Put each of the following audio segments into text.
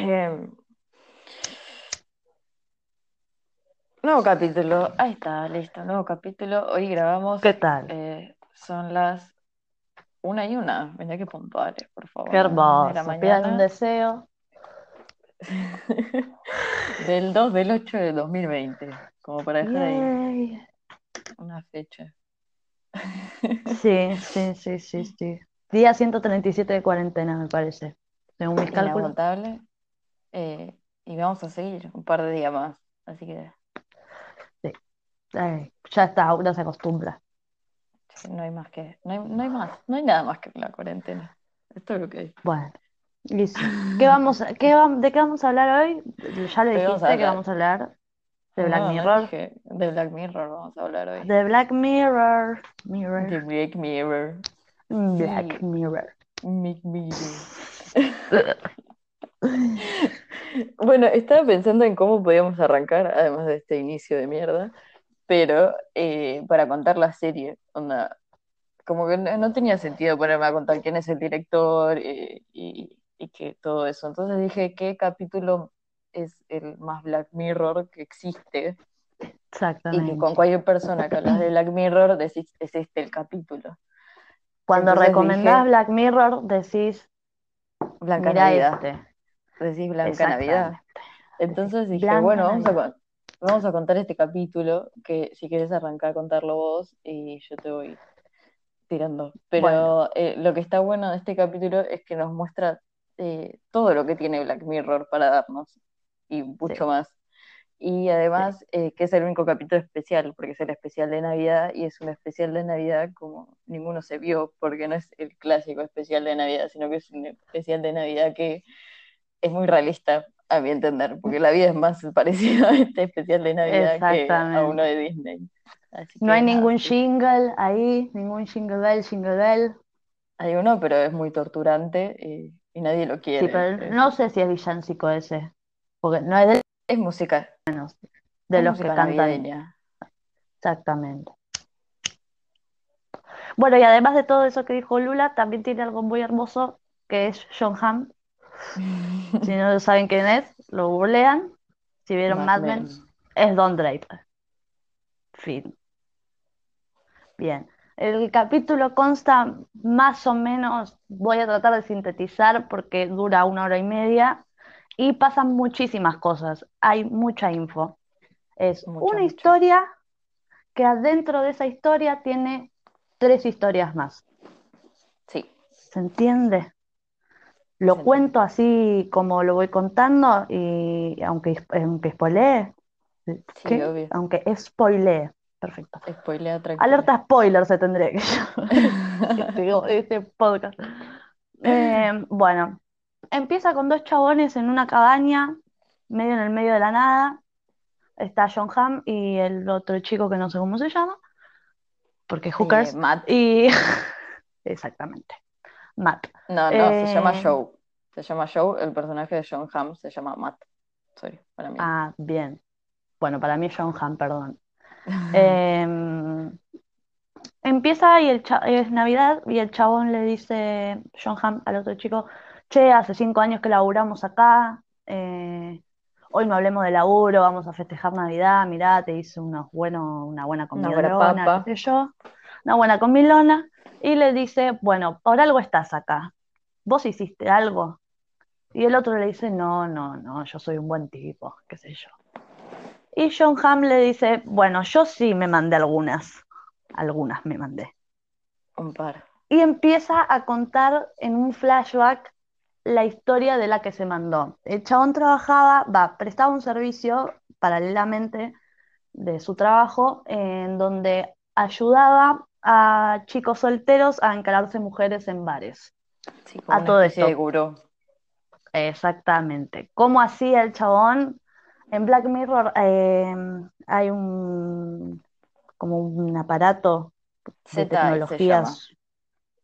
Em, nuevo capítulo. Ahí está, listo. Nuevo capítulo. Hoy grabamos. ¿Qué tal? eh, son las una y una. Venía que puntuales, por favor. Qué de la hermoso. Pidan un deseo. del 2 del 8 de 2020. Como para dejar ahí una fecha. Sí, sí, sí, sí, sí. Día 137 de cuarentena, me parece. Según mis cálculos. Inagotable. Eh, y vamos a seguir un par de días más. Así que Ay, ya está, uno se acostumbra. sí, no hay más que. No hay, no hay más. No hay nada más que la cuarentena. Esto es lo que hay. Bueno, listo. ¿Qué vamos qué vam- ¿de qué vamos a hablar hoy? Ya a dijiste que vamos a hablar de Black No, no Mirror. dije de Black Mirror vamos a hablar hoy. De Black Mirror. Mirror. De Black Mirror. Black Sí. Mirror. Black Mirror. Bueno, estaba pensando en cómo podíamos arrancar, además de este inicio de mierda, pero eh, para contar la serie, onda, como que no, no tenía sentido ponerme a contar quién es el director eh, y, y que todo eso. Entonces dije, ¿qué capítulo es el más Black Mirror que existe? Y que Exactamente. con cualquier persona que hablas de Black Mirror decís, es este el capítulo. Cuando Entonces recomendás dije- Black Mirror, decís, Blanca mira Navidad. este. Decís Blanca Navidad. Entonces dije, Blanca bueno, vamos a, vamos a contar este capítulo, que si quieres arrancar a contarlo vos y yo te voy tirando. Pero Bueno. eh, lo que está bueno de este capítulo es que nos muestra eh, todo lo que tiene Black Mirror para darnos y mucho Sí. más. Y además eh, que es el único capítulo especial, porque es el especial de Navidad y es un especial de Navidad como ninguno se vio, porque no es el clásico especial de Navidad, sino que es un especial de Navidad que es muy realista, a mi entender, porque la vida es más parecida a este especial de Navidad que a uno de Disney. Así No hay nada, ningún sí. jingle ahí, ningún jingle bell, jingle bell. Hay uno, pero es muy torturante y, y nadie lo Sí, quiere. pero Es, no sé si es villancico ese, porque no es de, es música, de es los que cantan. navideña. Exactamente. Bueno, y además de todo eso que dijo Lula, también tiene algo muy hermoso, que es John Hamm. Si no saben quién es, lo googlean. Si vieron Mad Men, Men. es Don Draper. Fin. Bien. El capítulo consta más o menos, voy a tratar de sintetizar porque dura una hora y media y pasan muchísimas cosas. Hay mucha info. Es Mucha, una mucha. historia que adentro de esa historia tiene tres historias más. Sí, ¿Se entiende? Lo cuento así como lo voy contando y aunque, aunque spoilee, sí, ¿qué? obvio. Aunque spoilee. Perfecto. Spoilea tranquila. Alerta spoiler se tendría que llamar este, este podcast. Eh, bueno, empieza con dos chabones en una cabaña, medio en el medio de la nada. Está John Hamm y el otro chico que no sé cómo se llama, porque hookers. Eh, Matt. Y exactamente, Matt. No, no, se llama Eh, Joe. Se llama Joe, el personaje de John Hamm se llama Matt. Sorry, para mí. Ah, bien. Bueno, para mí es John Hamm, perdón. Eh, empieza y el es Navidad y el chabón le dice, John Hamm al otro chico, che, hace cinco años que laburamos acá, eh, hoy no hablemos de laburo, vamos a festejar Navidad, mirá, te hice unos buenos, una buena Una buena comilona, papa. qué sé yo, una buena comilona, y le dice, bueno, por algo estás acá, vos hiciste algo. Y el otro le dice, no, no, no, yo soy un buen tipo, qué sé yo. Y John Hamm le dice, bueno, yo sí me mandé algunas, algunas me mandé. Un par. Y empieza a contar en un flashback la historia de la que se mandó. El chabón trabajaba, va, prestaba un servicio paralelamente de su trabajo en donde ayudaba a chicos solteros a encararse mujeres en bares. Sí, como A todo esto. gurú. Exactamente. ¿Cómo hacía el chabón? En Black Mirror eh, hay un como un aparato de tecnologías.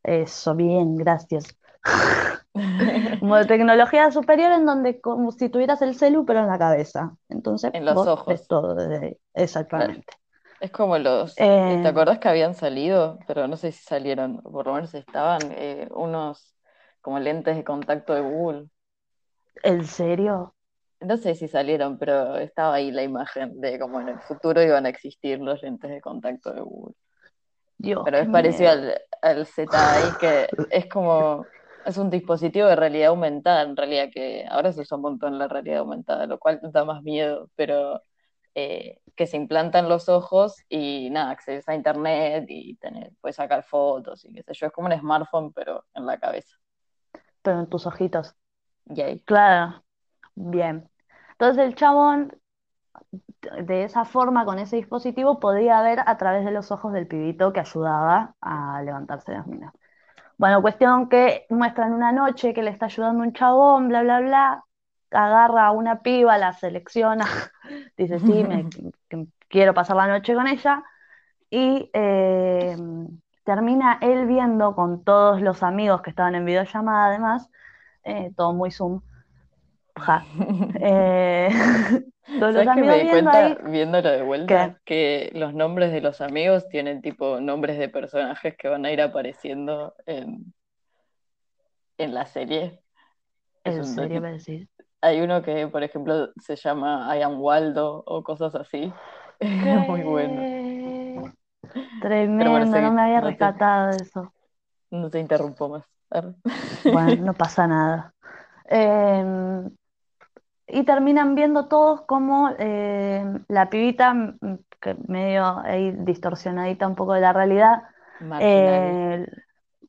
Eso, bien, gracias. Como de tecnología superior en donde como si tuvieras el celu pero en la cabeza. Entonces En los vos ojos. ves todo desde ahí. Exactamente. Es como los, ¿te Eh, acordás que habían salido? Pero no sé si salieron, por lo menos estaban eh, unos como lentes de contacto de Google. ¿En serio? No sé si salieron, pero estaba ahí la imagen de cómo en el futuro iban a existir los lentes de contacto de Google. Dios, Pero es parecido al, al ZI, que es como, es un dispositivo de realidad aumentada, en realidad, que ahora se usa un montón la realidad aumentada, lo cual da más miedo, pero eh, que se implanta en los ojos y nada, accedes a internet y tener, puedes sacar fotos y qué sé yo, es como un smartphone, pero en la cabeza. Pero en tus ojitos. Yay. Claro, bien. Entonces el chabón, de esa forma, con ese dispositivo, podía ver a través de los ojos del pibito que ayudaba a levantarse las minas. Bueno, cuestión que muestran una noche que le está ayudando un chabón, bla, bla, bla, agarra a una piba, la selecciona, dice, sí, me, quiero pasar la noche con ella, y eh, termina él viendo con todos los amigos que estaban en videollamada además, eh, todo muy zoom, ja, eh, todos los ¿Sabes que me di viendo cuenta ahí, viéndolo de vuelta? ¿qué? Que los nombres de los amigos tienen tipo nombres de personajes que van a ir apareciendo en, en la serie. ¿En serio me decís? Hay uno que, por ejemplo, se llama I am Waldo o cosas así. Es muy bueno. Tremendo, no me había no te, rescatado de eso. no te interrumpo más. Bueno, no pasa nada. Eh, y terminan viendo todos como eh, la pibita, que medio ahí distorsionadita un poco de la realidad, eh,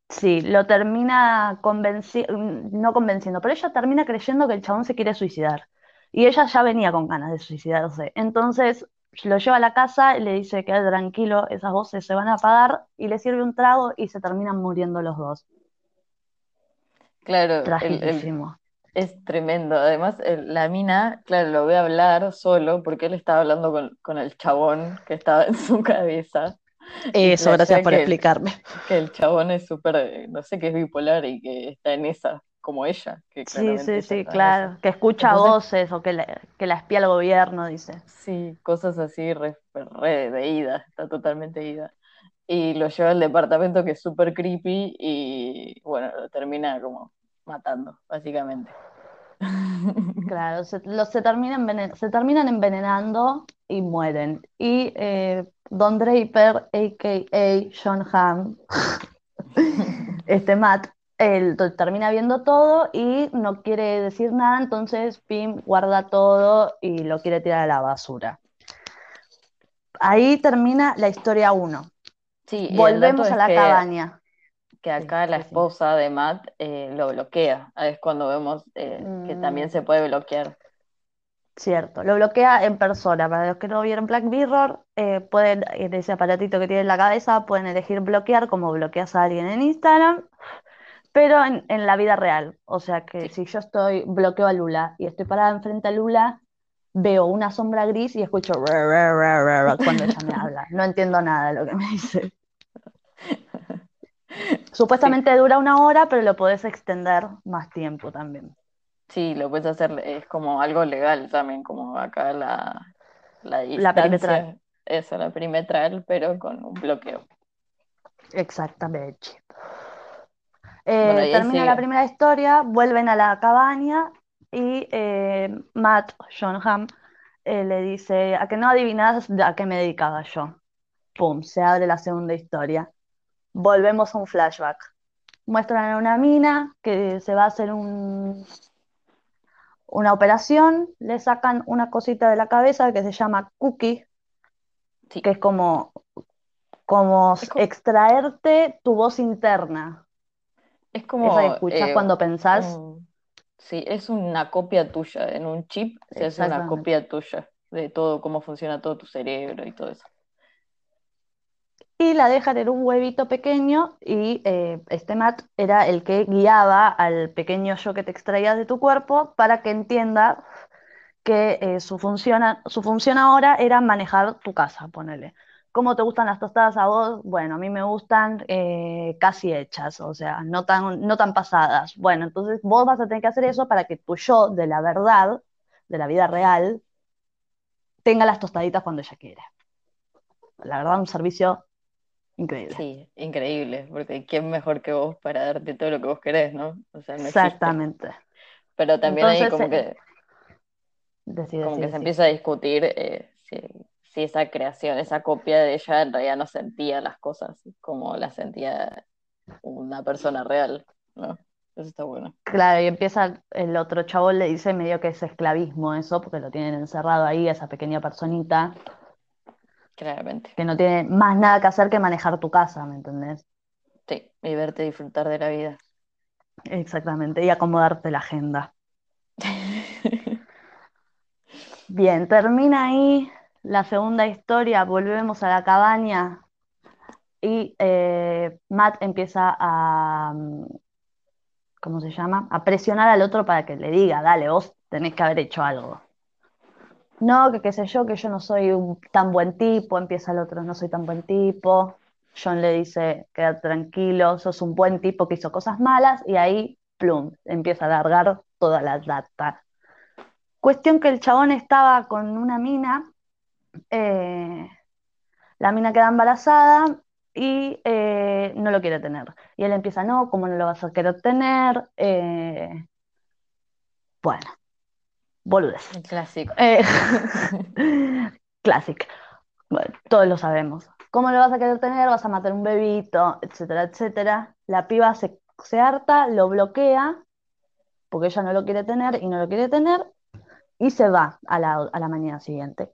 sí, lo termina convenciendo, no convenciendo, pero ella termina creyendo que el chabón se quiere suicidar. Y ella ya venía con ganas de suicidarse. Entonces lo lleva a la casa y le dice, quédate tranquilo, esas voces se van a apagar, y le sirve un trago y se terminan muriendo los dos. Claro, el, el- es tremendo. Además, el- la mina, claro, lo ve hablar solo porque él estaba hablando con, con el chabón que estaba en su cabeza. Eso, gracias por que explicarme. que el chabón es súper, eh, no sé, que es bipolar y que está en esa, como ella, que Sí, sí, sí, claro. Que escucha Entonces, voces o que, la- que la espía el gobierno, dice. sí, cosas así re, re de ida, está totalmente ida. Y lo lleva al departamento que es súper creepy y bueno, lo termina como matando, básicamente. Claro, se, los, se, envenen- se terminan envenenando y mueren. Y eh, Don Draper, a.k.a. John Hamm, este Matt, él termina viendo todo y no quiere decir nada, entonces Pim guarda todo y lo quiere tirar a la basura. Ahí termina la historia 1. Sí, Volvemos a la cabaña. Que Sí, acá la esposa de Matt eh, lo bloquea. Es cuando vemos eh, que Mm, también se puede bloquear. cierto, lo bloquea en persona. Para los que no vieron Black Mirror, eh, pueden, en ese aparatito que tiene en la cabeza, pueden elegir bloquear como bloqueas a alguien en Instagram, pero en, en la vida real. O sea que Sí. si yo estoy, bloqueo a Lula y estoy parada enfrente a Lula, veo una sombra gris y escucho cuando ella me habla. No entiendo nada de lo que me dice. Sí, Supuestamente dura una hora, pero lo podés extender más tiempo también. sí, lo puedes hacer, es como algo legal también, como acá la, la La perimetral. distancia, eso, la perimetral, pero con un bloqueo. Exactamente. Eh, termina la primera historia, vuelven a la cabaña y eh, Matt, John Hamm, eh, le dice, a que no adivinas a qué me dedicaba yo. Pum, se abre la segunda historia. Volvemos a un flashback. Muestran a una mina que se va a hacer un- una operación, le sacan una cosita de la cabeza que se llama cookie, Sí, que es como, como es, extraerte tu voz interna, es esa que como, escuchás eh, cuando pensás. sí, es una copia tuya. En un chip se hace una copia tuya de todo, cómo funciona todo tu cerebro y todo eso. Y la dejan en un huevito pequeño y eh, este Matt era el que guiaba al pequeño yo que te extraías de tu cuerpo para que entienda que eh, su función, su función ahora era manejar tu casa, ponele. ¿Cómo te gustan las tostadas a vos? Bueno, a mí me gustan eh, casi hechas, o sea, no tan, no tan pasadas. Bueno, entonces vos vas a tener que hacer eso para que tu yo de la verdad, de la vida real, tenga las tostaditas cuando ella quiere. La verdad, un servicio increíble. Sí, increíble, porque ¿quién mejor que vos para darte todo lo que vos querés, ¿no? O sea, no. Exactamente. Pero también ahí Entonces, como que, eh, como que se empieza a discutir eh, si, si esa creación, esa copia de ella en realidad no sentía las cosas como las sentía una persona real, ¿no? Eso está bueno. Claro, y empieza el otro chavo le dice medio que es esclavismo eso, porque lo tienen encerrado ahí, esa pequeña personita, Claramente. que no tiene más nada que hacer que manejar tu casa, ¿me entendés? Sí, y verte disfrutar de la vida. Exactamente, y acomodarte la agenda. Bien, termina ahí la segunda historia, volvemos a la cabaña y eh, Matt empieza a, mm, ¿cómo se llama? A presionar al otro para que le diga, dale, vos tenés que haber hecho algo. No, que qué sé yo, que yo no soy un tan buen tipo, empieza el otro, no soy tan buen tipo. John le dice, quédate tranquilo, sos un buen tipo que hizo cosas malas, y ahí, plum, empieza a largar toda la data. Cuestión que el chabón estaba con una mina, eh, la mina queda embarazada y eh, no lo quiere tener. Y él empieza, no, ¿cómo no lo vas a querer tener? Eh, bueno, boludez. El clásico. Eh, Classic. Bueno, todos lo sabemos. ¿Cómo lo vas a querer tener? Vas a matar un bebito, etcétera, etcétera. La piba se, se harta, lo bloquea, porque ella no lo quiere tener y no lo quiere tener, y se va a la, a la mañana siguiente.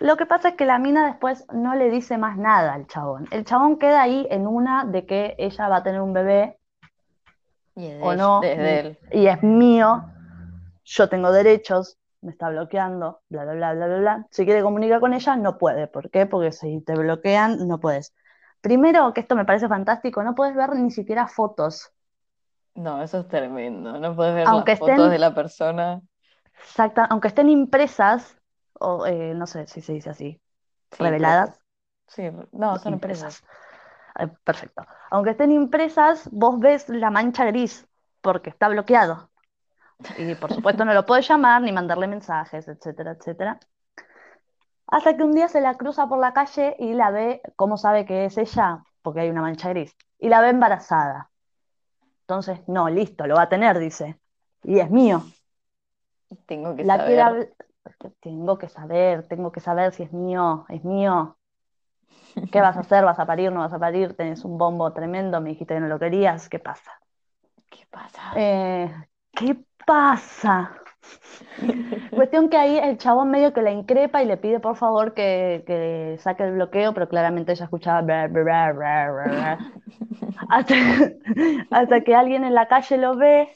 Lo que pasa es que la mina después no le dice más nada al chabón. El chabón queda ahí en una de que ella va a tener un bebé Y es de o no, él. y es mío, yo tengo derechos, me está bloqueando, bla, bla, bla, bla, bla, bla. Si quiere comunicar con ella, no puede. ¿Por qué? Porque si te bloquean, no puedes. Primero, que esto me parece fantástico, no puedes ver ni siquiera fotos. No, eso es tremendo. No puedes ver Aunque las fotos estén- de la persona. Exacta, aunque estén impresas, o eh, no sé si se dice así, Sí, reveladas, Sí, no, son empresas. Eh, perfecto. Aunque estén impresas, vos ves la mancha gris, porque está bloqueado. Y por supuesto no lo puedes llamar ni mandarle mensajes, etcétera, etcétera. Hasta que un día se la cruza por la calle y la ve, ¿cómo sabe que es ella? Porque hay una mancha gris. Y la ve embarazada. Entonces, no, listo, lo va a tener, dice. Y es mío. Tengo que La saber. Tengo que saber, tengo que saber si es mío, es mío. ¿Qué vas a hacer? ¿Vas a parir? ¿No vas a parir? Tenés un bombo tremendo, me dijiste que no lo querías. ¿Qué pasa? ¿Qué pasa? Eh, ¿qué pasa? Cuestión que ahí el chabón medio que la increpa y le pide por favor que, que saque el bloqueo, pero claramente ella escuchaba. Hasta, hasta que alguien en la calle lo ve,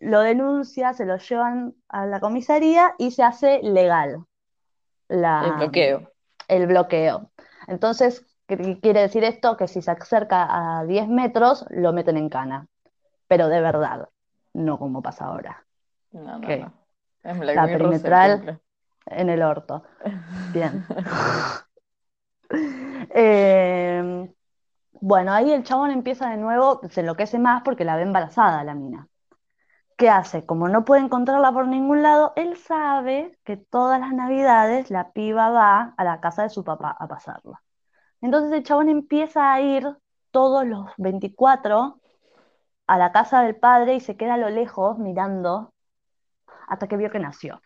lo denuncia, se lo llevan a la comisaría y se hace legal la, El bloqueo. el bloqueo. Entonces, ¿qué quiere decir esto? Que si se acerca a 10 metros, lo meten en cana, pero de verdad, no como pasa ahora, No, no, Black La Mirror perimetral. en el orto. Bien. Eh, bueno, ahí el chabón empieza de nuevo, se enloquece más porque la ve embarazada la mina. ¿Qué hace? Como no puede encontrarla por ningún lado, él sabe que todas las navidades la piba va a la casa de su papá a pasarla. Entonces el chabón empieza a ir todos los 24 a la casa del padre y se queda a lo lejos mirando hasta que vio que nació.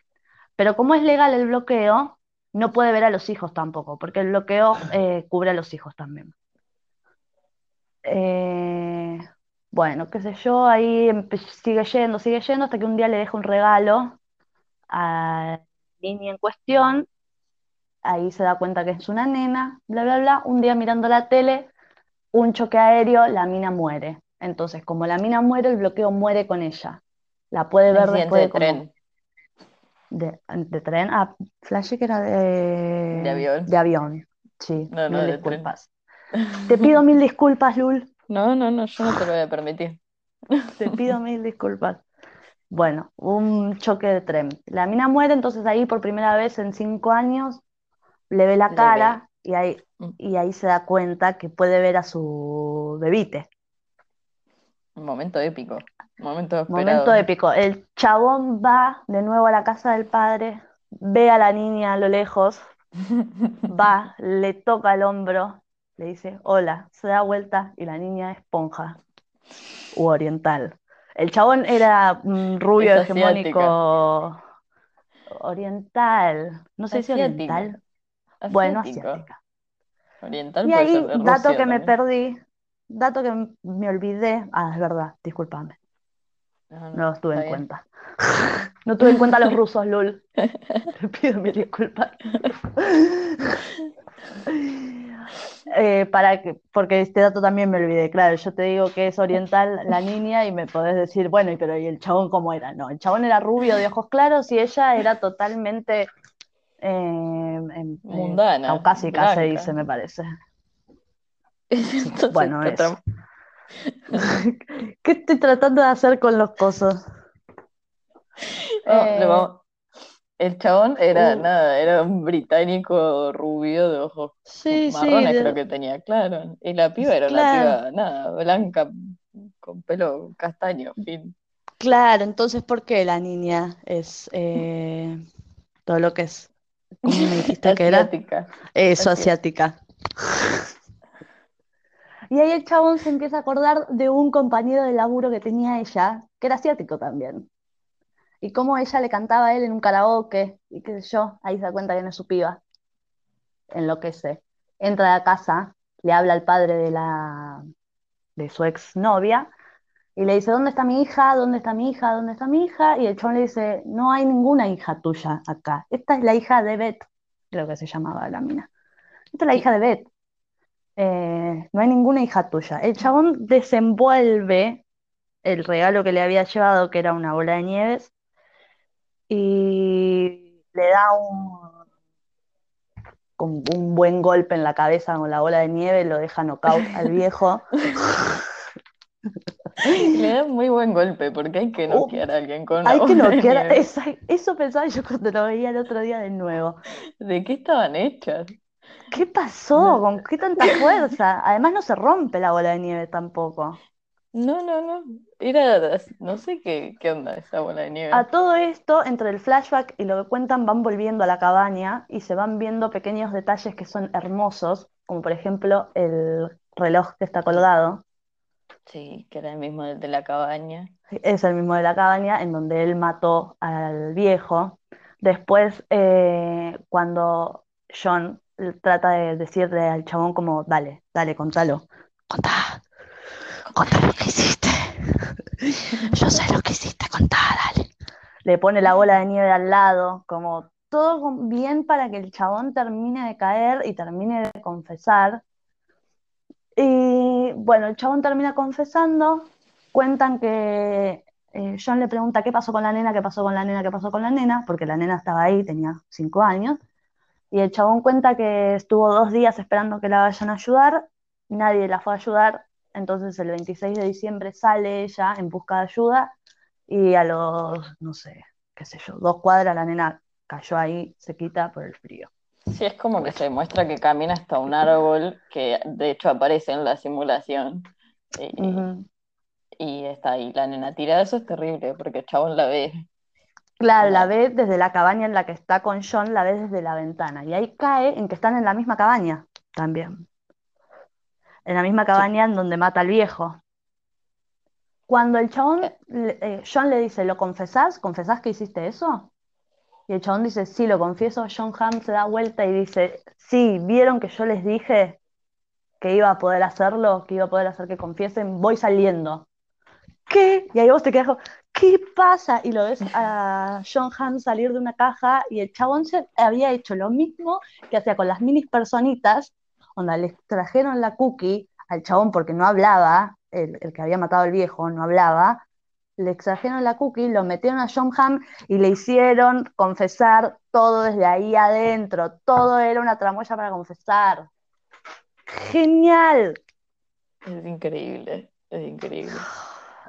Pero como es legal el bloqueo, no puede ver a los hijos tampoco, porque el bloqueo eh, cubre a los hijos también. Eh, bueno, qué sé yo, ahí sigue yendo, sigue yendo, hasta que un día le deja un regalo a la niña en cuestión. Ahí se da cuenta que es una nena, bla, bla, bla. Un día mirando la tele, un choque aéreo, la mina muere. Entonces, como la mina muere, el bloqueo muere con ella. La puede ver después de de como- tren. de, de tren. Ah, flashé que era de, De avión. de avión. Sí, No, no, mil de disculpas. Te pido mil disculpas, Lul. No, no, no, yo no te lo voy a permitir. Te pido mil disculpas. Bueno, un choque de tren. La mina muere, entonces ahí por primera vez en cinco años le ve la Le cara y ahí, Mm. y ahí se da cuenta que puede ver a su bebite. Un momento épico. Momento esperado. Momento épico. El chabón va de nuevo a la casa del padre, ve a la niña a lo lejos, va, le toca el hombro, le dice hola, se da vuelta y la niña esponja u oriental. El chabón era rubio Es hegemónico oriental. No sé si Asiático. oriental. Bueno, asiática. Oriental Y ahí, dato que me perdí, dato que me olvidé. Ah, es verdad, discúlpame, No, no, los tuve en bien. cuenta. No tuve en cuenta a los rusos, Lul. Te pido mil disculpas. Eh, para que, porque este dato también me olvidé, claro, yo te digo que es oriental la niña y me podés decir, bueno, y pero ¿y el chabón cómo era? No, el chabón era rubio de ojos claros y ella era totalmente eh, em, eh, Mundana, caucásica, se blanca. dice, me parece. Entonces, bueno, eso. ¿Qué estoy tratando de hacer con los cosos? Oh, Eh, El chabón era uh. nada, era un británico rubio de ojos Sí, sí, marrones, de- creo que tenía, claro. Y la piba era Claro. una piba, nada, blanca, con pelo castaño, fin. Claro, entonces, ¿por qué la niña es eh, todo lo que es? ¿Cómo me dijiste que era? Eso, asiática. Y ahí el chabón se empieza a acordar de un compañero de laburo que tenía ella, que era asiático también. Y cómo ella le cantaba a él en un karaoke, y qué sé yo, ahí se da cuenta que no es su piba. Enloquece. Entra a la casa, le habla al padre de la de su exnovia y le dice, ¿dónde está mi hija? ¿Dónde está mi hija? ¿Dónde está mi hija? Y el chabón le dice, no hay ninguna hija tuya acá. Esta es la hija de Beth, creo que se llamaba la mina. Esta es la hija de Beth. Eh, no hay ninguna hija tuya. El chabón desenvuelve el regalo que le había llevado, que era una bola de nieves, y le da un, con un buen golpe en la cabeza con la bola de nieve, lo deja knockout al viejo. Le da muy buen golpe, porque hay que Uh, noquear a alguien con Hay que noquear. Eso pensaba yo cuando lo veía el otro día de nuevo. ¿De qué estaban hechas? ¿Qué pasó? No. ¿Con qué tanta fuerza? Además no se rompe la bola de nieve tampoco. No, no, no. Era, no sé qué, qué onda esa bola de nieve. A todo esto, entre el flashback y lo que cuentan, van volviendo a la cabaña y se van viendo pequeños detalles que son hermosos, como por ejemplo el reloj que está colgado. Sí, que era el mismo de la cabaña. Es el mismo de la cabaña en donde él mató al viejo. Después, eh, cuando John trata de decirle al chabón como, dale, dale, contalo. Contá, contá lo que hiciste. Yo sé lo que hiciste, contá, dale. Le pone la bola de nieve al lado, como todo bien para que el chabón termine de caer y termine de confesar. Y bueno, el chabón termina confesando, cuentan que eh, John le pregunta qué pasó con la nena, qué pasó con la nena, qué pasó con la nena, porque la nena estaba ahí, tenía cinco años, y el chabón cuenta que estuvo dos días esperando que la vayan a ayudar, nadie la fue a ayudar, entonces el 26 de diciembre sale ella en busca de ayuda, y a los, no sé, qué sé yo, dos cuadras la nena cayó ahí, se quita por el frío. Sí, es como que se demuestra que camina hasta un árbol que de hecho aparece en la simulación. Y, Ujú. y está ahí la nena tirada. Eso es terrible porque el chabón la ve. Claro, la ve desde la cabaña en la que está con John, la ve desde la ventana. Y ahí cae en que están en la misma cabaña también. En la misma cabaña en donde mata al viejo. Cuando el chabón, le- eh, John le dice, ¿lo confesás? ¿Confesás que hiciste eso? Y el chabón dice, sí, lo confieso. John Hamm se da vuelta y dice, sí, ¿vieron que yo les dije que iba a poder hacerlo? Que iba a poder hacer que confiesen. Voy saliendo. ¿Qué? Y ahí vos te quedas ¿qué pasa? Y lo ves a John Hamm salir de una caja y el chabón se había hecho lo mismo que hacía con las minis personitas, donde le trajeron la cookie al chabón porque no hablaba, el, el que había matado al viejo no hablaba, le extrajeron la cookie, lo metieron a John Hamm y le hicieron confesar todo desde ahí adentro, todo era una tramoya para confesar. Genial, Es increíble, es increíble.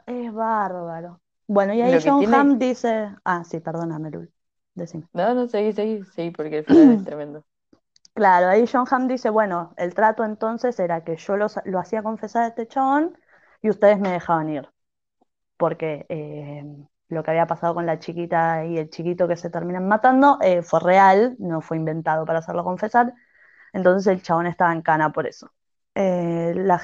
es bárbaro. Bueno, y ahí John tiene- Hamm dice, ah, sí, perdóname, Lul, decime. No, no, seguí, seguí, seguí, porque el final es tremendo. Claro, ahí John Hamm dice, bueno, el trato entonces era que yo los- lo hacía confesar a este chabón y ustedes me dejaban ir, porque eh, lo que había pasado con la chiquita y el chiquito que se terminan matando eh, fue real, no fue inventado para hacerlo confesar, entonces el chabón estaba en cana por eso. Eh, la,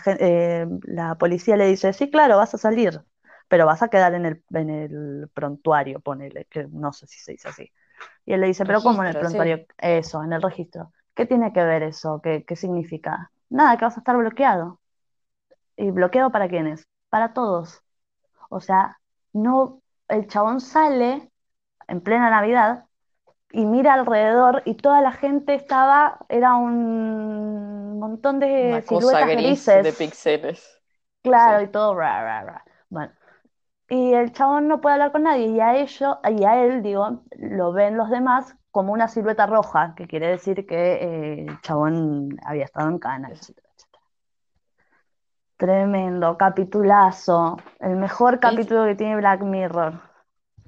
la policía le dice, sí, claro, vas a salir, pero vas a quedar en el, en el prontuario, ponele, que no sé si se dice así. Y él le dice, pero ¿cómo en el sí. prontuario? Eso, en el registro. ¿Qué tiene que ver eso? ¿Qué, qué significa? Nada, que vas a estar bloqueado. ¿Y bloqueado para quiénes? Para todos. O sea, no, el chabón sale en plena Navidad y mira alrededor y toda la gente estaba, era un montón de Una cosa siluetas gris grises. de píxeles. Claro, Sí. y todo ra, ra, ra. Bueno, y el chabón no puede hablar con nadie, y a ellos, y a él, digo, lo ven los demás como una silueta roja, que quiere decir que eh, el chabón había estado en cana, etcétera, etcétera. Tremendo, capitulazo, el mejor capítulo que tiene Black Mirror.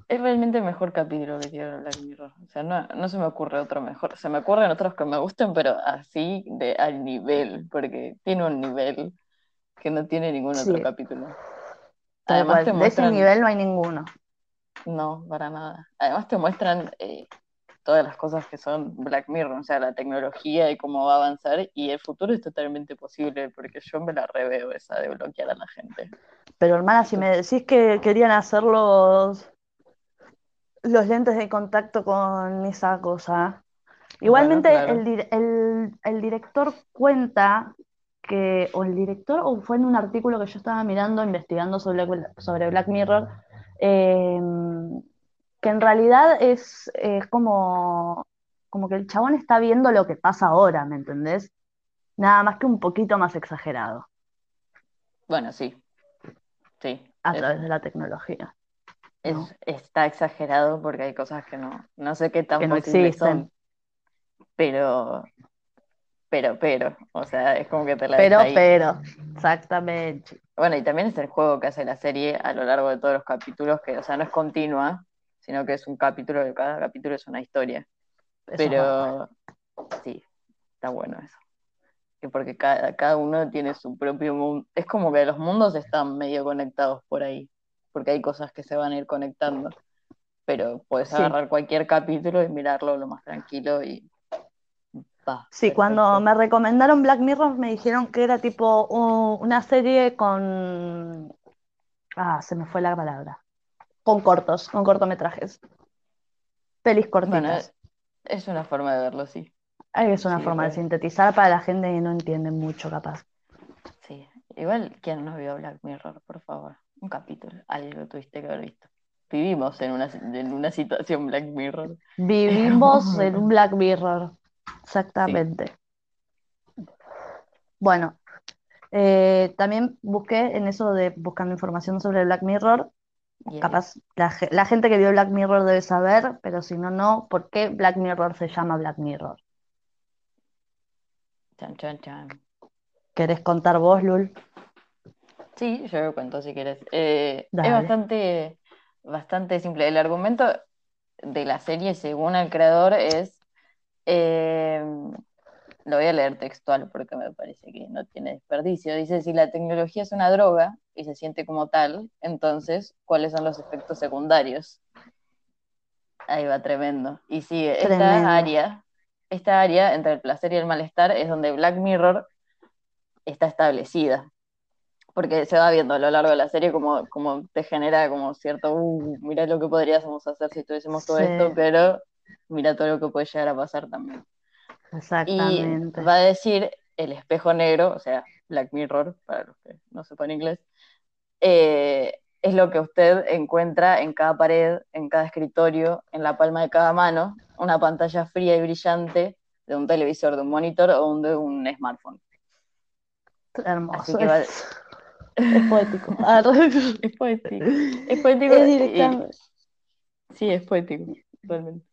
Es realmente el mejor capítulo que tiene Black Mirror. O sea, no, no se me ocurre otro mejor. Se me ocurren otros que me gusten, pero así de al nivel, porque tiene un nivel que no tiene ningún otro capítulo. Además te de ese nivel no hay ninguno. no, para nada. Además te muestran eh, todas las cosas que son Black Mirror, o sea, la tecnología y cómo va a avanzar, y el futuro es totalmente posible, porque yo me la reveo esa de bloquear a la gente. Pero hermana, si me decís que querían hacer los, los lentes de contacto con esa cosa. Igualmente, Bueno, claro. el, dir- el- el director cuenta que, o el director, o fue en un artículo que yo estaba mirando, investigando sobre, Black- sobre Black Mirror, eh, que en realidad es, es como, como que el chabón está viendo lo que pasa ahora, ¿me entendés? Nada más que un poquito más exagerado Bueno, sí. Sí. a es- través de la tecnología. Es- ¿no? está exagerado porque hay cosas que no, no sé qué tan Que no posibles existen. son, pero, pero, pero, o sea, es como que te la Pero, ahí. pero, exactamente. Bueno, y también es el juego que hace la serie a lo largo de todos los capítulos, que, o sea, no es continua, sino que es un capítulo, cada capítulo es una historia, Eso pero sí, está bueno eso. Que porque cada, cada uno tiene su propio mundo, es como que los mundos están medio conectados por ahí, porque hay cosas que se van a ir conectando. pero puedes Sí. agarrar cualquier capítulo y mirarlo lo más tranquilo y Sí, cuando me recomendaron Black Mirror me dijeron que era tipo una serie con... Ah, se me fue la palabra. Con cortos, con cortometrajes. Pelis Bueno, cortitas. es una forma de verlo, sí. Es una sí, forma de sintetizar para la gente que no entiende mucho, capaz. Sí. Igual, ¿quién no vio Black Mirror, por favor? Un capítulo, algo tuviste que haber visto. Vivimos en una, en una situación Black Mirror. Vivimos en un Black Mirror. Exactamente. Bueno, eh, también busqué en eso de buscando información sobre Black Mirror. Capaz la, ge- la gente que vio Black Mirror debe saber, pero si no, no. ¿Por qué Black Mirror se llama Black Mirror? chan, chan, chan. ¿Querés contar vos, Lul? Sí, yo lo cuento si quieres. Eh, es bastante, bastante simple. El argumento de la serie, según el creador, es. Eh, lo voy a leer textual porque me parece que no tiene desperdicio. Dice: si la tecnología es una droga y se siente como tal, entonces, ¿cuáles son los efectos secundarios? Ahí va, tremendo. Y sigue, Tremendo. esta área, esta área entre el placer y el malestar es donde Black Mirror está establecida. Porque se va viendo a lo largo de la serie como, como te genera como cierto, uh, mira lo que podríamos hacer si tuviésemos todo Sí. esto, pero mira todo lo que puede llegar a pasar también. Y Exactamente. va a decir el espejo negro, o sea, Black Mirror, para los que no sepan inglés, eh, es lo que usted encuentra en cada pared, en cada escritorio, en la palma de cada mano, una pantalla fría y brillante de un televisor, de un monitor o de un smartphone. Hermoso. Así que va- Es, es poético. Es poético. Es poético. Es y- sí, es poético,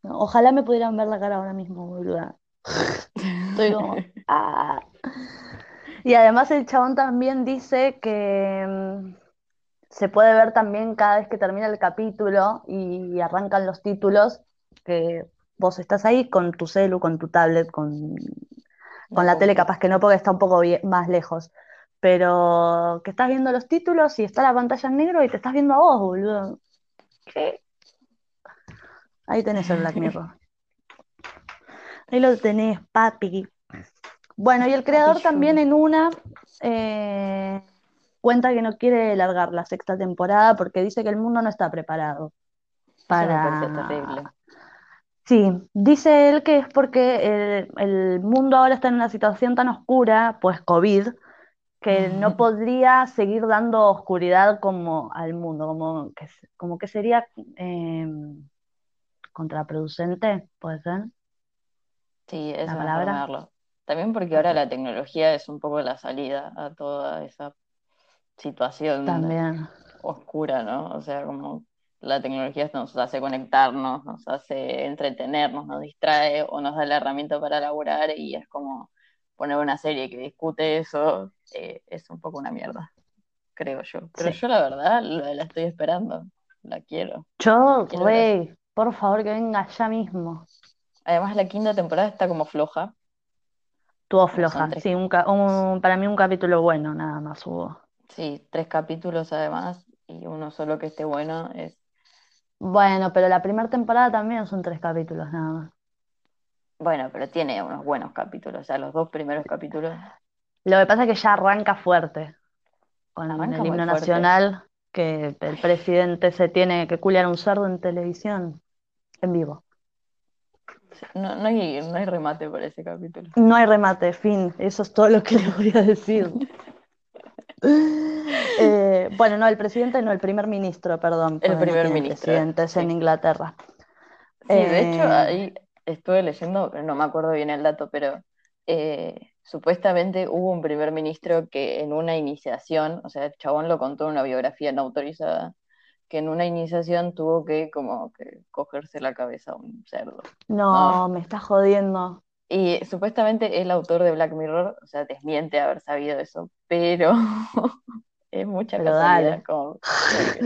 Ojalá me pudieran ver la cara ahora mismo, boluda. Estoy como. ah. Y además el chabón también dice que mm, se puede ver también cada vez que termina el capítulo y arrancan los títulos, que vos estás ahí con tu celu, con tu tablet, con, con la tele capaz que no, porque está un poco más lejos. Pero que estás viendo los títulos y está la pantalla en negro y te estás viendo a vos, boludo. ¿Qué? Ahí tenés el Black Mirror. Ahí lo tenés, papi. Bueno, y el creador también en una eh, cuenta que no quiere largar la sexta temporada porque dice que el mundo no está preparado para... Terrible. Sí, dice él que es porque el, el mundo ahora está en una situación tan oscura, pues COVID, que no podría seguir dando oscuridad como al mundo, como que, como que sería em, contraproducente, ¿puede ser? Sí, eso La es palabra. También porque ahora la tecnología es un poco la salida a toda esa situación También. oscura, ¿no? O sea, como la tecnología nos hace conectarnos, nos hace entretenernos, nos distrae o nos da la herramienta para laburar y es como poner una serie que discute eso, eh, es un poco una mierda, creo yo. Pero Sí. yo la verdad la, la estoy esperando, la quiero. Yo, rey, por favor que venga ya mismo. Además la quinta temporada está como floja, Tuvo floja. Sí, un, para mí un capítulo bueno, nada más hubo. sí, tres capítulos además y uno solo que esté bueno es, Bueno, pero la primera temporada también son tres capítulos nada más. bueno, pero tiene unos buenos capítulos, o sea, los dos primeros capítulos Lo que pasa es que ya arranca fuerte con Arranca el himno fuerte. nacional, que el presidente se tiene que culiar un cerdo en televisión, en vivo. No, no hay, no hay remate para ese capítulo. No hay remate, fin. Eso es todo lo que le voy a decir. Eh, bueno, no, el presidente no, el primer ministro, perdón. El primer ministro, presidentes en sí. Inglaterra. Sí, de hecho, Eh, ahí estuve leyendo, no me acuerdo bien el dato, pero eh, supuestamente hubo un primer ministro que en una iniciación, o sea, el chabón lo contó en una biografía no autorizada, que en una iniciación tuvo que como que cogerse la cabeza a un cerdo, no, ¿no? me está jodiendo. Y supuestamente el autor de Black Mirror, o sea, desmiente haber sabido eso, pero es mucha Pero casualidad, dale. como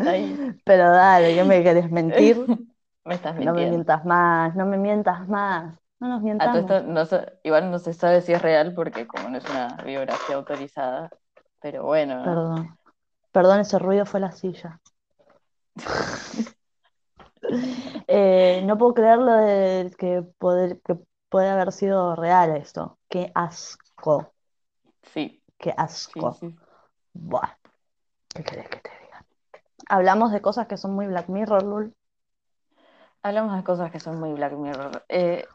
ahí. Pero dale, ¿qué me querés mentir? Me estás No me mintiendo. mientas más, no me mientas más. No nos esto no igual no se sabe si es real porque como no es una biografía autorizada, pero bueno, ¿no? Perdón. Perdón, ese ruido fue la silla. Eh, no puedo creer lo de que, poder, que puede haber sido real esto. Qué asco, Sí, qué asco. sí. Buah, ¿qué querés que te diga? Hablamos de cosas que son muy Black Mirror, Lul. Hablamos de cosas que son muy Black Mirror. Eh,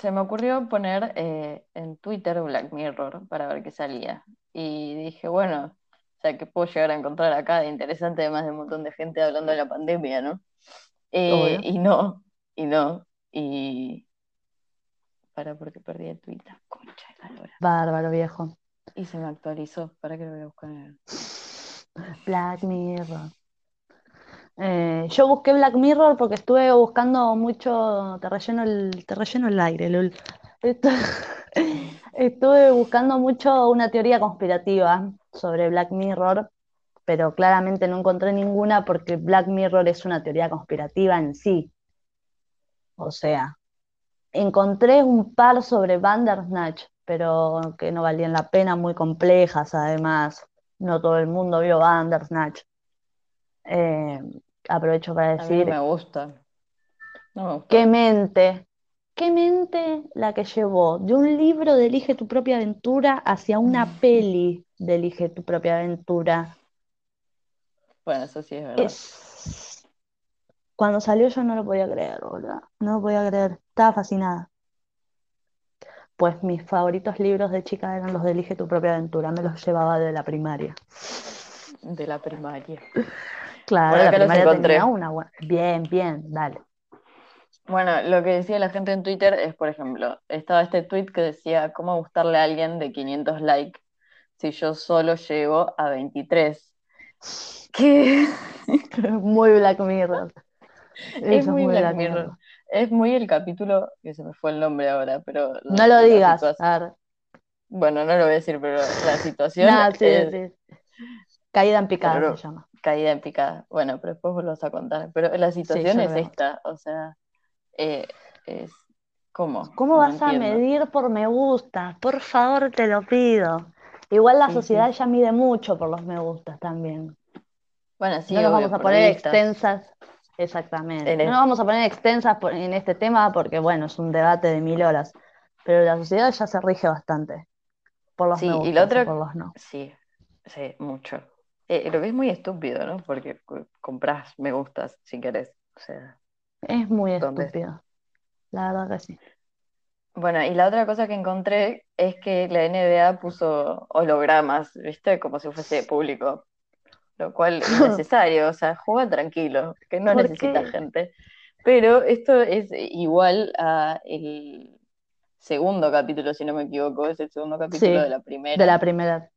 se me ocurrió poner eh, en Twitter Black Mirror para ver qué salía. Y dije, bueno, sea, ¿qué puedo llegar a encontrar acá de interesante, además de un montón de gente hablando de la pandemia, ¿no? Eh, y no, y no, y para porque perdí el Twitter, concha de la lora. Bárbaro, viejo. Y se me actualizó, para que lo voy a buscar. Black Mirror. Eh, yo busqué Black Mirror porque estuve buscando mucho. Te relleno el, te relleno el aire, Lul. Estu- Estuve buscando mucho una teoría conspirativa sobre Black Mirror, pero claramente no encontré ninguna porque Black Mirror es una teoría conspirativa en sí. O sea, encontré un par sobre Bandersnatch, pero que no valían la pena, muy complejas además. No todo el mundo vio Bandersnatch. Eh, aprovecho para A mí no decir me gusta, no me gustó. qué mente, qué mente la que llevó de un libro de Elige tu propia aventura hacia una peli de Elige tu propia aventura. Bueno, eso sí es verdad. Es... Cuando salió yo no lo podía creer, boludo. No lo podía creer. Estaba fascinada. Pues mis favoritos libros de chica eran los de Elige tu propia aventura. Me los llevaba de la primaria. De la primaria. Claro, la los primaria encontré. tenía una. Bien, bien, dale. Bueno, lo que decía la gente en Twitter es, por ejemplo, estaba este tweet que decía, ¿cómo gustarle a alguien de 500 likes si yo solo llego a 23? ¿Qué? Muy Black Mirror. Es Eso es muy Black Black Mirror. Mirror. Es muy el capítulo, que se me fue el nombre ahora, pero No lo digas. Bueno, no lo voy a decir, pero la situación sí, es sí. Caída en picada Pero se llama. caída en picada. Bueno, pero después vos lo vas a contar. Pero la situación es esta, o sea, eh, es ¿cómo? ¿Cómo No vas a medir por me gusta? Por favor, te lo pido. Igual la Sí, sociedad sí. ya mide mucho por los me gustas también. Bueno, sí, no nos obvio, vamos a poner extensas. Exactamente. En No nos vamos a poner extensas por- en este tema porque, bueno, es un debate de mil horas. Pero la sociedad ya se rige bastante por los Sí, me gustas por los no. sí, sí, mucho. Eh, lo que es muy estúpido, ¿no? Porque co- compras me gustas si querés. O sea, Es muy estúpido, la verdad que sí. Bueno, y la otra cosa que encontré es que la NBA puso hologramas, ¿viste? Como si fuese público, lo cual es necesario, o sea, juega tranquilo, que no ¿Por necesita qué? gente. Pero esto es igual a el segundo capítulo, si no me equivoco, es el segundo capítulo de la de primera. la primera.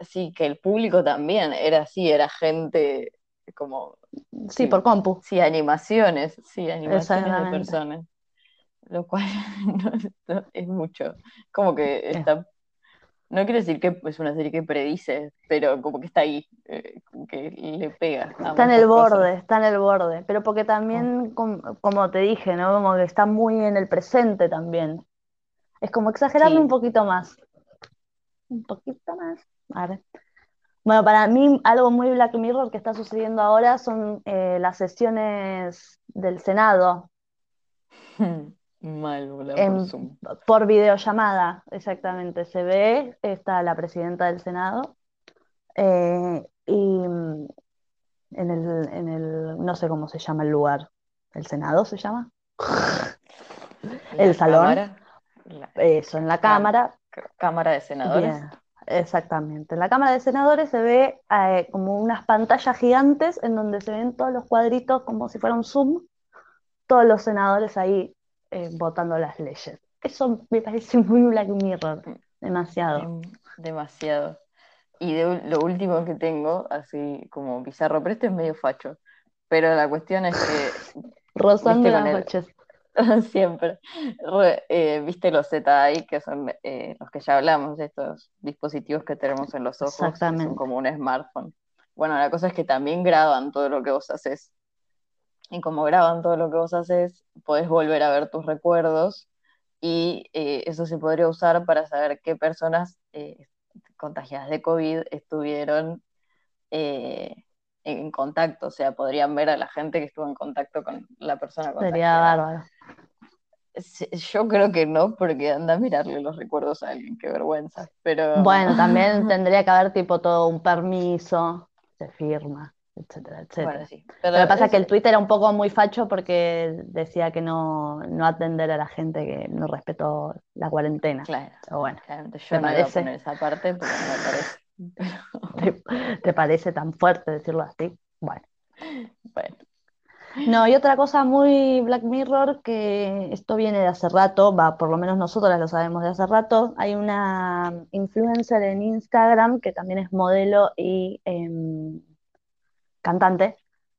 Sí, que el público también era así, era gente como, Sí, por sí, compu, sí, animaciones, sí, animaciones de personas, lo cual no- no- es mucho. Como que Es- está, no quiero decir que es una serie que predice, pero como que está ahí, eh, que le pega Está en el cosas. borde, está en el borde, pero porque también, com- como te dije, ¿no? Como que está muy en el presente también. Es como exagerarle un sí, poquito más, un poquito más. A ver. Bueno, para mí algo muy Black Mirror que está sucediendo ahora son eh, las sesiones del Senado mal, boludo, por en- Zoom. por videollamada, exactamente. Se ve, está la presidenta del Senado eh, y mm, en el, en el, no sé cómo se llama el lugar, ¿el Senado se llama? El salón, cámara, la eso, en la Cámara, cámara de senadores. bien, exactamente. En la Cámara de Senadores se ve eh, como unas pantallas gigantes en donde se ven todos los cuadritos como si fuera un Zoom, todos los senadores ahí eh, votando las leyes. Eso me parece muy Black Mirror, demasiado. Em, demasiado. Y de lo último que tengo, así como bizarro, pero este es medio facho. Pero la cuestión es que, Rozando las noches. siempre, re- eh, viste los ZI, que son eh, los que ya hablamos, estos dispositivos que tenemos en los ojos, que son Exactamente. como un smartphone. Bueno, la cosa es que también graban todo lo que vos haces. Y como graban todo lo que vos haces, podés volver a ver tus recuerdos y eh, eso se podría usar para saber qué personas eh, contagiadas de COVID estuvieron eh, en contacto, o sea, podrían ver a la gente que estuvo en contacto con la persona Sería contagiada. bárbaro. Sí, Yo creo que no, porque anda a mirarle los recuerdos a alguien, qué vergüenza. Pero Bueno, también tendría que haber tipo todo un permiso, se firma, etcétera, bueno, etcétera. sí. Lo que pasa es que el Twitter era un poco muy facho porque decía que no, no atender a la gente que no respetó la cuarentena. claro, Pero bueno, yo ¿te no a parece? poner esa parte porque no me parece. ¿Te, te parece tan fuerte decirlo así? Bueno. Bueno, No, y otra cosa muy Black Mirror, que esto viene de hace rato, va, por lo menos nosotras lo sabemos de hace rato, hay una influencer en Instagram que también es modelo y em, cantante,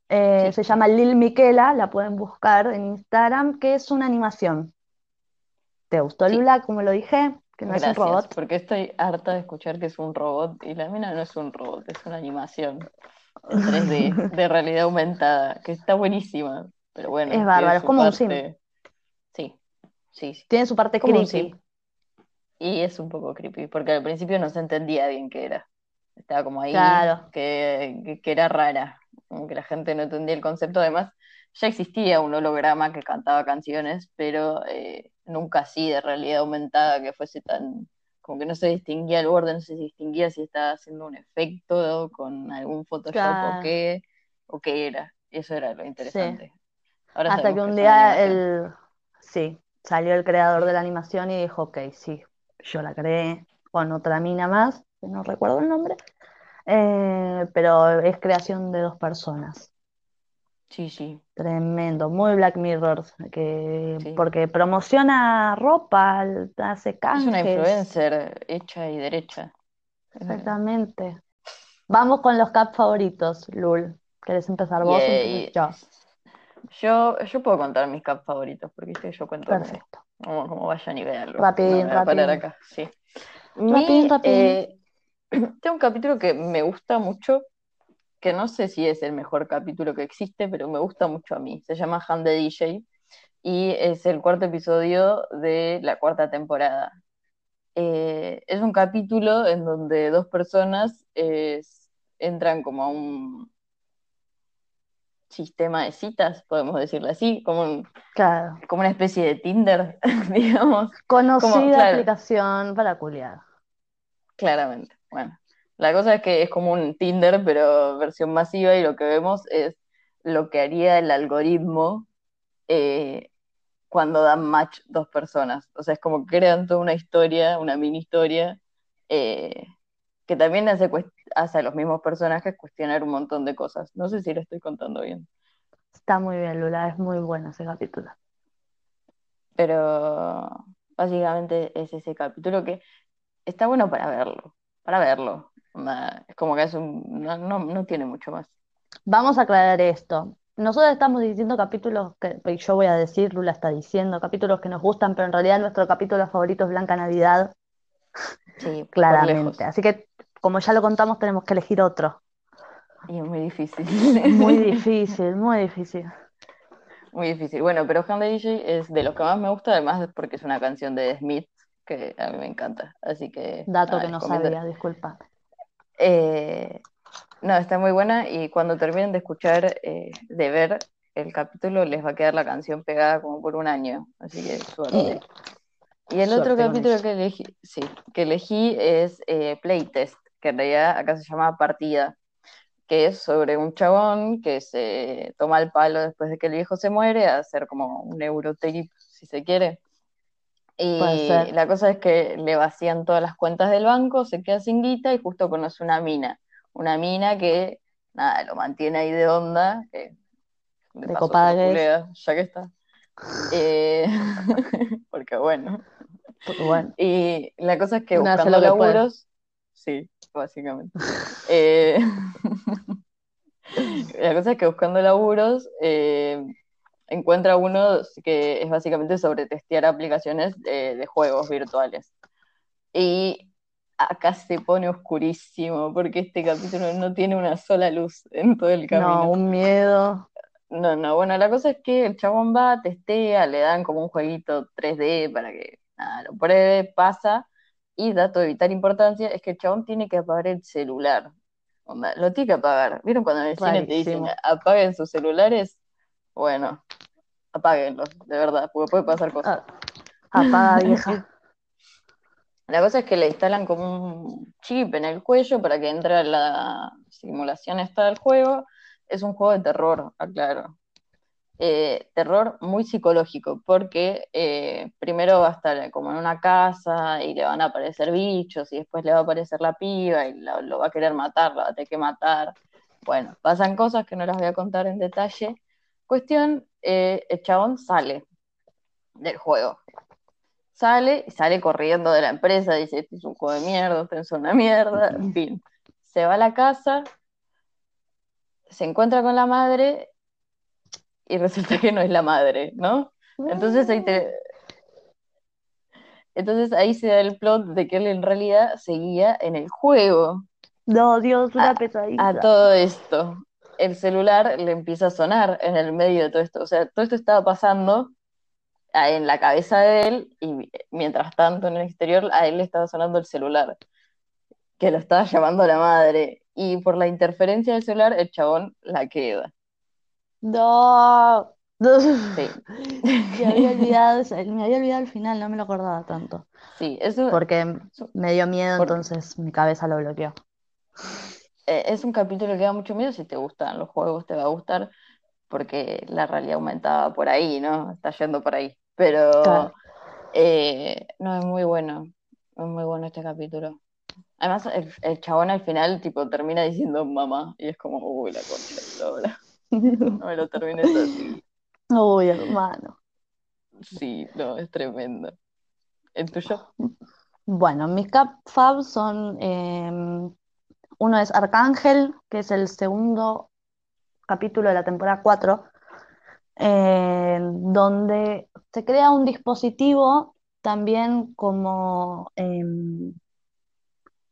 eh, sí, se llama Lil Miquela, la pueden buscar en Instagram, que es una animación. ¿Te gustó sí. Lula, como lo dije? Que no es un robot. porque estoy harta de escuchar que es un robot y la mina no es un robot, es una animación en 3D de realidad aumentada, que está buenísima, pero bueno, Es bárbaro, es como un sim. sí, sí, sí, Tiene su parte como un creepy. Y es un poco creepy, porque al principio no se entendía bien qué era. Estaba como ahí, Claro, que, que, que era rara, como que la gente no entendía el concepto. Además, ya existía un holograma que cantaba canciones, pero eh, nunca así de realidad aumentada, que fuese tan, como que no se distinguía el borde, no se distinguía si estaba haciendo un efecto con algún Photoshop o qué, o qué era. Y eso era lo sí. interesante. Ahora Hasta que un día el, sí, salió el creador de la animación y dijo, ok, sí, yo la creé con otra mina más, que no recuerdo el nombre, eh, pero es creación de dos personas. Sí, sí, Tremendo, muy Black Mirror, que, sí. porque promociona ropa, hace Es una canjes, influencer hecha y derecha. Exactamente. Vamos con los cap favoritos, Lul. ¿Querés empezar vos yo? Yo, yo puedo contar mis caps favoritos, porque yo cuento Perfecto. como, como vayan y véanlo. No Rapidín, parar acá, sí. Rapidín, Mi, rapidín. eh, tengo un capítulo que me gusta mucho, que no sé si es el mejor capítulo que existe, pero me gusta mucho a mí. Se llama Han de DJ y es el cuarto episodio de la cuarta temporada. Eh, es un capítulo en donde dos personas eh, entran como a un sistema de citas, podemos decirlo así, como, un- Claro. como una especie de Tinder, digamos. Como, Conocida claro, aplicación para culiar. claramente. Bueno, La cosa es que es como un Tinder, pero versión masiva, y lo que vemos es lo que haría el algoritmo eh, cuando dan match dos personas. O sea, es como que crean toda una historia, una mini historia, eh, que también hace, hace a los mismos personajes cuestionar un montón de cosas. No sé si lo estoy contando bien. Está muy bien, Lula, es muy bueno ese capítulo. Pero básicamente es ese capítulo que está bueno para verlo, para verlo. Es como que es un, no, no, tiene mucho más. Vamos a aclarar esto. Nosotros estamos diciendo capítulos que yo voy a decir, Lula está diciendo, capítulos que nos gustan, pero en realidad nuestro capítulo favorito es Blanca Navidad. Sí, claramente. Así que, como ya lo contamos, tenemos que elegir otro. Y es muy difícil. Muy difícil, muy difícil. Muy difícil. Bueno, pero Han DJ es de los que más me gusta, además porque es una canción de Smith que a mí me encanta. Así que. Dato que no sabía, disculpa. Eh, no, está muy buena y cuando terminen de escuchar, eh, de ver el capítulo, les va a quedar la canción pegada como por un año. Así que suerte. Y el otro capítulo que elegí, sí, que elegí es eh, Playtest, que en realidad acá se llama Partida que es sobre un chabón que se toma el palo después de que el viejo se muere a hacer como un eurotrip, si se quiere. Y la cosa es que le vacían todas las cuentas del banco, se queda sin guita y justo conoce una mina. Una mina que, nada, lo mantiene ahí de onda. Que de copada Ya que está. Eh, porque bueno. bueno. Y la cosa es que buscando laburos, sí, básicamente. Eh, la cosa es que buscando laburos eh, encuentra uno que es básicamente sobre testear aplicaciones de, juegos virtuales. Y acá se pone oscurísimo porque este capítulo no tiene una sola luz en todo el camino. No, un miedo. No, no, bueno, la cosa es que el chabón va, testea, le dan como un jueguito 3D para que nada, lo pruebe, pasa, y dato de vital importancia es que el chabón tiene que apagar el celular. lo tiene que apagar. ¿Vieron cuando en el cine te dicen apaguen sus celulares? Bueno, apáguenlos, de verdad, porque puede pasar cosas. Ah, apaga, vieja. La cosa es que le instalan como un chip en el cuello para que entre a la simulación esta del juego. Es un juego de terror, aclaro. Eh, terror muy psicológico, porque eh, primero va a estar como en una casa y le van a aparecer bichos y después le va a aparecer la piba y lo va a querer matar, la va a tener que matar. Bueno, pasan cosas que no las voy a contar en detalle. Cuestión, eh, el chabón sale del juego. Sale y sale corriendo de la empresa, dice, este es un juego de mierda, este es una mierda, en fin. Se va a la casa, se encuentra con la madre y resulta que no es la madre, ¿no? Entonces ahí Entonces ahí se da el plot de que él en realidad seguía en el juego. No, Dios, una pesadilla. A todo esto. El celular le empieza a sonar en el medio de todo esto. O sea, todo esto estaba pasando en la cabeza de él y mientras tanto en el exterior a él le estaba sonando el celular, que lo estaba llamando la madre. Y por la interferencia del celular, el chabón la queda. No. Sí. me había olvidado, me había olvidado el final, no me lo acordaba tanto. Sí, eso. Porque me dio miedo, entonces mi cabeza lo bloqueó. Eh, es un capítulo que da mucho miedo. Si te gustan los juegos, te va a gustar, porque la realidad aumentaba por ahí, ¿no? Está yendo por ahí. Pero eh, no es muy bueno. Es muy bueno este capítulo. Además, el, chabón al final, tipo, termina diciendo mamá, y es como, uy, la concha de no me lo termines así. Uy, hermano. Sí, no, es tremendo. ¿El tuyo? Bueno, mis cap fab son. Em, uno es Arcángel, que es el segundo capítulo de la temporada 4, donde se crea un dispositivo también como, em,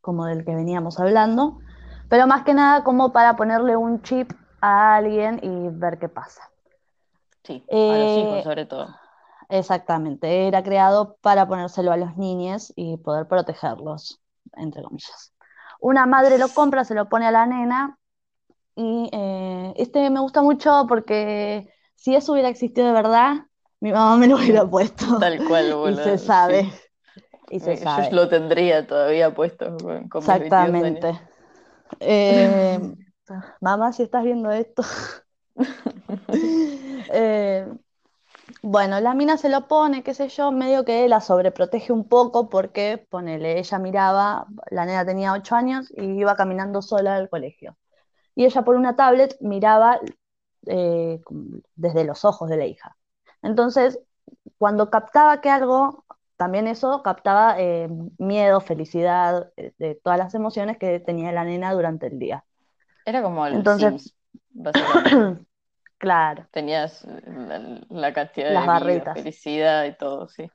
como del que veníamos hablando, pero más que nada como para ponerle un chip a alguien y ver qué pasa. Sí, a los hijos eh, sobre todo. Exactamente, era creado para ponérselo a los niños y poder protegerlos, entre comillas. Una madre lo compra, se lo pone a la nena y eh, este me gusta mucho porque si eso hubiera existido de verdad, mi mamá me lo hubiera puesto. Tal cual, boludo. Y se sabe. Y se sabe. Yo lo tendría todavía puesto Exactamente. Eh, mamá, si estás viendo esto. Eh, bueno, la mina se lo pone, qué sé yo, medio que la sobreprotege un poco porque, ponele, ella miraba, la nena tenía 8 años y iba caminando sola al colegio. Y ella por una tablet miraba eh, desde los ojos de la hija. Entonces, cuando captaba que algo, también eso captaba eh, miedo, felicidad, eh, de todas las emociones que tenía la nena durante el día. Era como el Entonces- Sims, básicamente. Claro, Tenías la, la cantidad Las de vida, barritas. felicidad y todo, sí.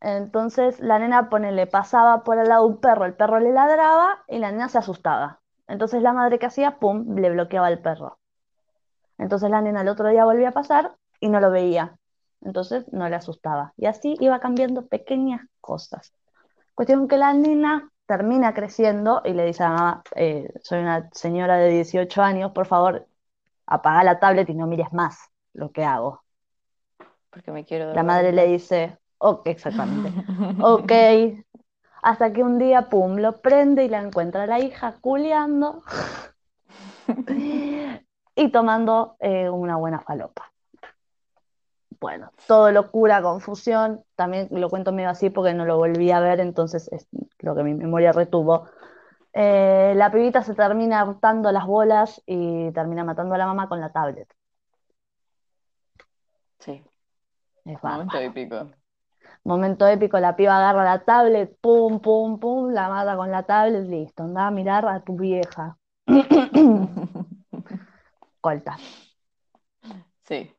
entonces la nena ponele, pasaba por al lado un perro, el perro le ladraba y la nena se asustaba. Entonces la madre que hacía, pum, le bloqueaba al perro. Entonces la nena el otro día volvía a pasar y no lo veía. Entonces no le asustaba. Y así iba cambiando pequeñas cosas. Cuestión que la nena termina creciendo y le dice a mamá, eh, soy una señora de 18 años, por favor, apaga la tablet y no mires más lo que hago. Porque me quiero La madre le dice, ok, exactamente, ok. Hasta que un día, pum, lo prende y la encuentra la hija culeando y tomando eh, una buena falopa. Bueno, todo locura, confusión, también lo cuento medio así porque no lo volví a ver, entonces es lo que mi memoria retuvo. Eh, la pibita se termina hartando las bolas y termina matando a la mamá con la tablet. Sí, Es momento épico. Momento épico, la piba agarra la tablet, pum, pum, pum, la mata con la tablet, listo, anda a mirar a tu vieja. Colta. Sí,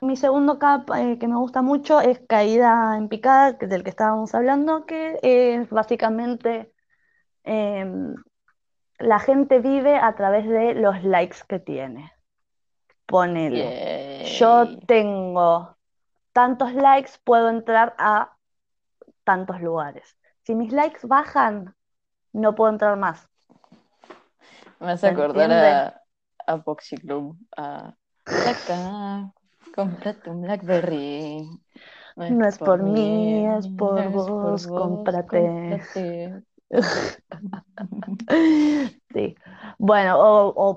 Mi segundo cap eh, que me gusta mucho es Caída en Picada, del que estábamos hablando, que es básicamente em, la gente vive a través de los likes que tiene. Ponele. Yo tengo tantos likes, puedo entrar a tantos lugares. Si mis likes bajan, no puedo entrar más. Me hace ¿Se acordar a, a Boxy Club, a acá, cómprate un Blackberry. No es por mí, es por vos, cómprate. cómprate. Sí. Bueno, o, o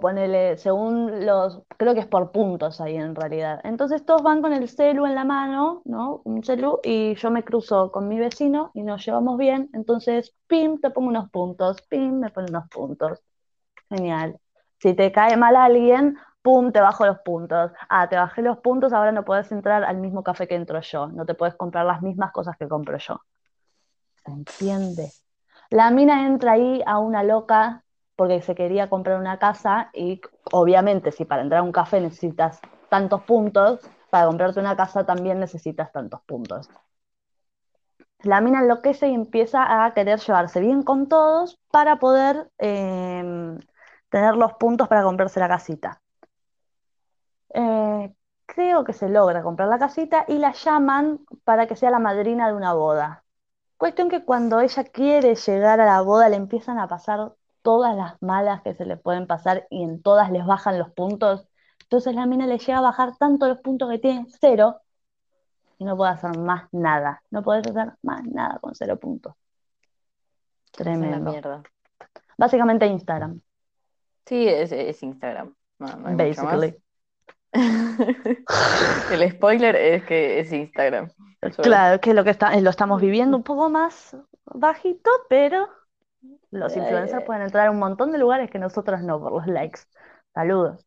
según los, creo que es por puntos ahí en realidad. Entonces todos van con el celu en la mano, ¿no? Un celu, y yo me cruzo con mi vecino y nos llevamos bien. Entonces, pim, te pongo unos puntos, pim, me pone unos puntos. Genial. Si te cae mal alguien, pum, te bajo los puntos. Ah, te bajé los puntos, ahora no puedes entrar al mismo café que entro yo. No te puedes comprar las mismas cosas que compro yo. ¿Se entiende? La mina entra ahí a una loca porque se quería comprar una casa y obviamente si para entrar a un café necesitas tantos puntos, para comprarte una casa también necesitas tantos puntos. La mina enloquece y empieza a querer llevarse bien con todos para poder eh, tener los puntos para comprarse la casita. Eh, creo que se logra comprar la casita y la llaman para que sea la madrina de una boda. Cuestión que cuando ella quiere llegar a la boda le empiezan a pasar todas las malas que se le pueden pasar y en todas les bajan los puntos. Entonces la mina le llega a bajar tanto los puntos que tiene cero y no puede hacer más nada. No puedes hacer más nada con cero puntos. Tremendo. mierda. Básicamente Instagram, Sí, es, es Instagram. No, basically. El spoiler es que es Instagram. Claro, que lo que está, lo estamos viviendo un poco más bajito, pero los influencers Eh. pueden entrar a un montón de lugares que nosotros no por los likes. Saludos.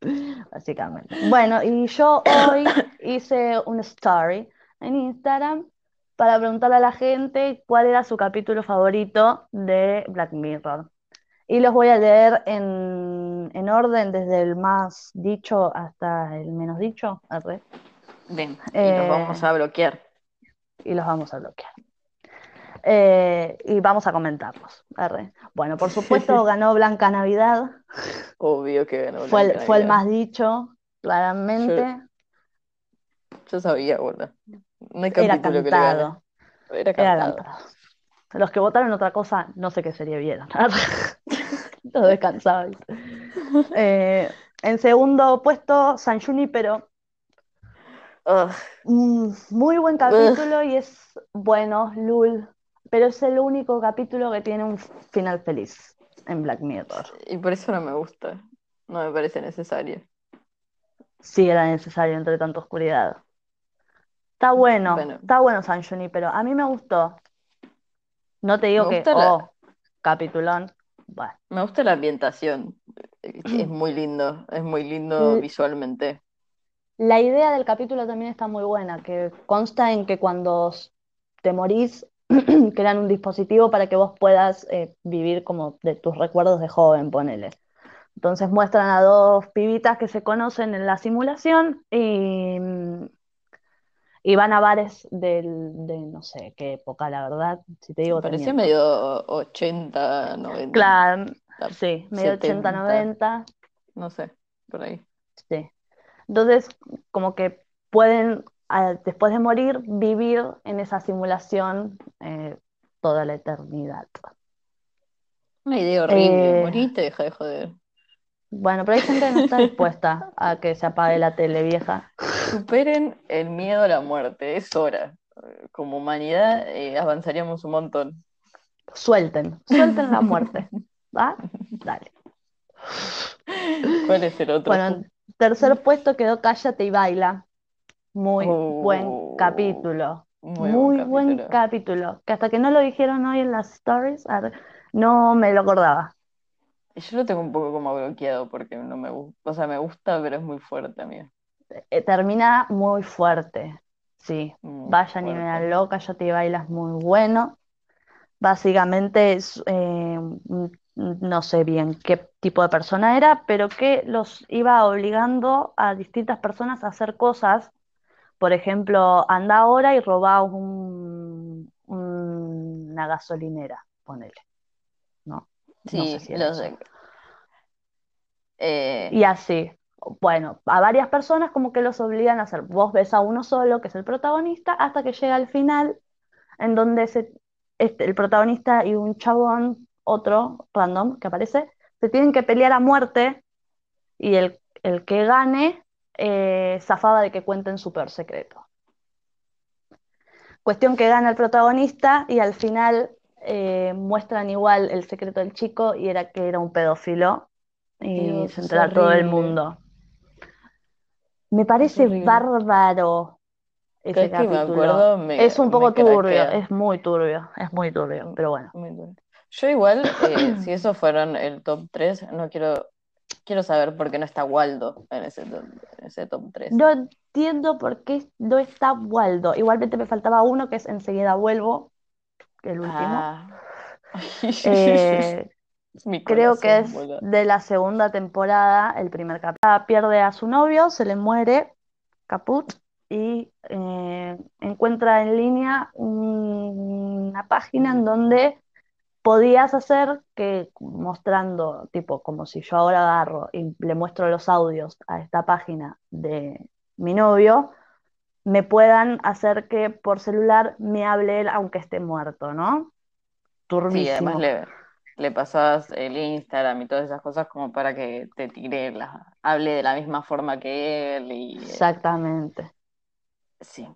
Básicamente. Bueno, y yo hoy hice una story en Instagram para preguntarle a la gente cuál era su capítulo favorito de Black Mirror. Y los voy a leer en, en orden, desde el más dicho hasta el menos dicho, arre, Bien, y Eh. los vamos a bloquear. y los vamos a bloquear. Eh, y vamos a comentarlos. arre. Bueno, por supuesto ganó Blanca Navidad, Obvio que ganó fue el, Blanca fue el Navidad. más dicho, claramente. Yo sabía, boludo. No hay Era capítulo que le gane. cantado. Era Era cantado. Los que votaron otra cosa, no sé qué serie vieron. Todos descansados. Eh, en segundo puesto, San Junipero. Ugh, Mm, muy buen capítulo y es bueno, Lul. pero es el único capítulo que tiene un final feliz en Black Mirror. Y por eso no me gusta. No me parece necesario. Sí era necesario entre tanta oscuridad. Está bueno, Bueno. está bueno San Junipero. A mí me gustó. No te digo que, la- oh, capitulón. Bueno, Me gusta la ambientación. Es muy lindo. Es muy lindo L- visualmente. la idea del capítulo también está muy buena, que consta en que cuando te morís, crean un dispositivo para que vos puedas eh, vivir como de tus recuerdos de joven, ponele. Entonces muestran a dos pibitas que se conocen en la simulación y, mm, y van a bares del, de no sé qué época, la verdad, si te digo, Parecía miento. medio 80, 90, Claro, sí, medio 70. 80, 90, no sé, por ahí. sí. Entonces, como que pueden, después de morir, vivir en esa simulación eh, toda la eternidad. Una idea horrible. Eh, deja de joder. Bueno, pero hay gente que no está dispuesta a que se apague la tele vieja. Superen el miedo a la muerte, es hora. Como humanidad eh, avanzaríamos un montón. Suelten, suelten la muerte. ¿Va? Dale. ¿Cuál es el otro? Bueno, en tercer puesto quedó Cállate y Baila. Muy buen Oh, capítulo. muy Muy buen buen capítulo. capítulo. Que hasta que no lo dijeron hoy en las stories, no me lo acordaba. Yo lo tengo un poco como bloqueado porque no me gusta. O sea, me gusta, pero es muy fuerte, amigo. Eh, termina muy fuerte. Sí. Muy Vayan y fuerte. véanlo, Cállate y Baila es muy bueno. Básicamente es, eh, mm, no sé bien qué tipo de persona era, pero que los iba obligando a distintas personas a hacer cosas. Por ejemplo, anda ahora y roba un- un- una gasolinera, ponele. No, no Sí, sé si lo sé. Eh, Y así, bueno, a varias personas como que los obligan a hacer. Vos ves a uno solo, que es el protagonista, hasta que llega al final, en donde se, este, el protagonista y un chabón, otro random que aparece, se tienen que pelear a muerte y el, el que gane eh, zafaba de que cuenten su peor secreto. Cuestión que gana el protagonista y al final eh, muestran igual el secreto del chico y era que era un pedófilo y Dios, se entera todo el mundo. Me parece bárbaro ese me capítulo. acuerdo me- Es un poco turbio, es muy turbio, es muy turbio, pero bueno. Yo igual, eh, si esos fueron el top 3, no quiero, quiero saber por qué no está Waldo en ese top, en ese top 3. No entiendo por qué no está Waldo. Igualmente me faltaba uno que es Enseguida vuelvo, el último. Ah. Eh, Mi creo que es de la segunda temporada, el primer capítulo. Pierde a su novio, se le muere, caput, y eh, encuentra en línea un- una página en donde podías hacer que mostrando, tipo, como si yo ahora agarro y le muestro los audios a esta página de mi novio, me puedan hacer que por celular me hable él aunque esté muerto, ¿no? Sí, además Turbísimo. Le, pasabas el Instagram y todas esas cosas como para que te tire la, hable de la misma forma que él y eh, Exactamente. sí.